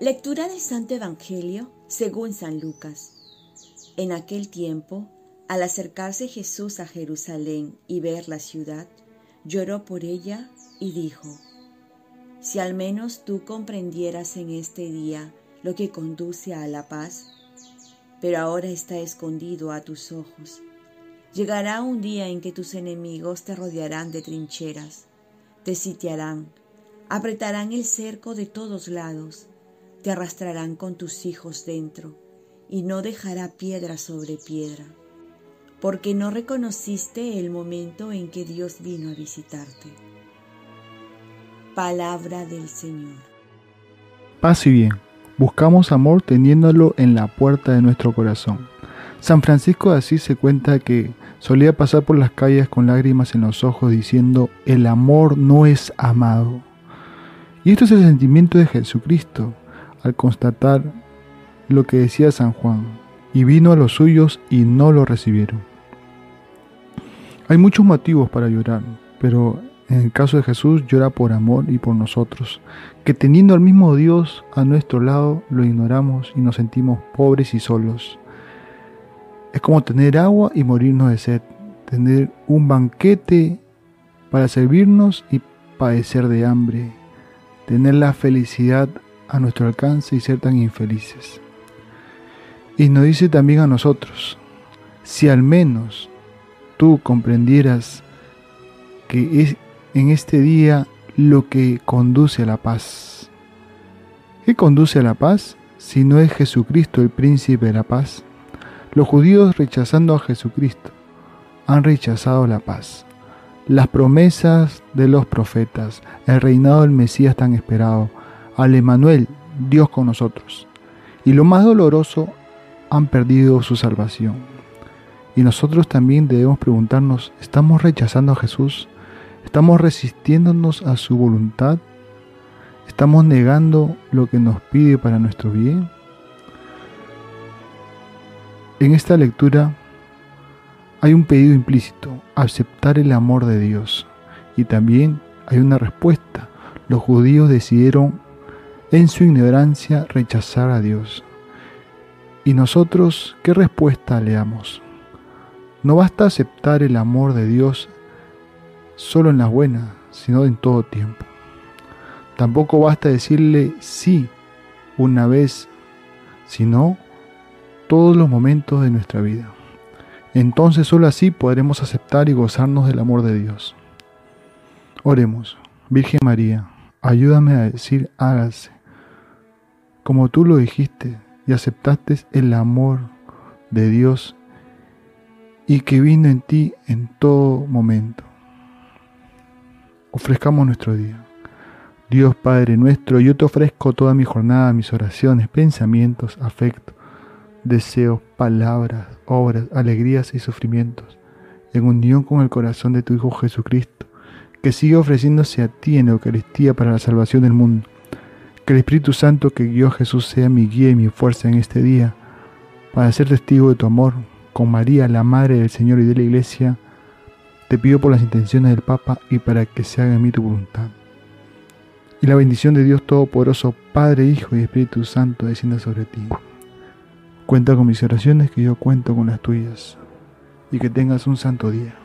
Lectura del Santo Evangelio según San Lucas. En aquel tiempo, al acercarse Jesús a Jerusalén y ver la ciudad, lloró por ella y dijo, Si al menos tú comprendieras en este día lo que conduce a la paz, pero ahora está escondido a tus ojos. Llegará un día en que tus enemigos te rodearán de trincheras, te sitiarán, apretarán el cerco de todos lados, te arrastrarán con tus hijos dentro, y no dejará piedra sobre piedra, porque no reconociste el momento en que Dios vino a visitarte. Palabra del Señor. Paz y bien. Buscamos amor teniéndolo en la puerta de nuestro corazón. San Francisco de Asís se cuenta que solía pasar por las calles con lágrimas en los ojos diciendo, el amor no es amado. Y esto es el sentimiento de Jesucristo al constatar lo que decía San Juan, y vino a los suyos y no lo recibieron. Hay muchos motivos para llorar, pero en el caso de Jesús llora por amor y por nosotros, que teniendo al mismo Dios a nuestro lado lo ignoramos y nos sentimos pobres y solos. Es como tener agua y morirnos de sed, tener un banquete para servirnos y padecer de hambre, tener la felicidad a nuestro alcance y ser tan infelices. Y nos dice también a nosotros, si al menos tú comprendieras que es en este día lo que conduce a la paz. ¿Qué conduce a la paz si no es Jesucristo el príncipe de la paz? Los judíos rechazando a Jesucristo han rechazado la paz. Las promesas de los profetas, el reinado del Mesías tan esperado, al Emanuel, Dios con nosotros. Y lo más doloroso, han perdido su salvación. Y nosotros también debemos preguntarnos, ¿estamos rechazando a Jesús? ¿Estamos resistiéndonos a su voluntad? ¿Estamos negando lo que nos pide para nuestro bien? En esta lectura hay un pedido implícito, aceptar el amor de Dios. Y también hay una respuesta. Los judíos decidieron en su ignorancia rechazar a Dios. ¿Y nosotros qué respuesta le damos? No basta aceptar el amor de Dios solo en las buenas, sino en todo tiempo. Tampoco basta decirle sí una vez, sino todos los momentos de nuestra vida. Entonces solo así podremos aceptar y gozarnos del amor de Dios. Oremos, Virgen María, ayúdame a decir hágase, como tú lo dijiste y aceptaste el amor de Dios y que vino en ti en todo momento ofrezcamos nuestro día. Dios Padre nuestro, yo te ofrezco toda mi jornada, mis oraciones, pensamientos, afectos, deseos, palabras, obras, alegrías y sufrimientos, en unión con el corazón de tu Hijo Jesucristo, que sigue ofreciéndose a ti en Eucaristía para la salvación del mundo. Que el Espíritu Santo que guió a Jesús sea mi guía y mi fuerza en este día, para ser testigo de tu amor, con María, la Madre del Señor y de la Iglesia, te pido por las intenciones del Papa y para que se haga en mí tu voluntad. Y la bendición de Dios Todopoderoso, Padre, Hijo y Espíritu Santo, descienda sobre ti. Cuenta con mis oraciones que yo cuento con las tuyas. Y que tengas un santo día.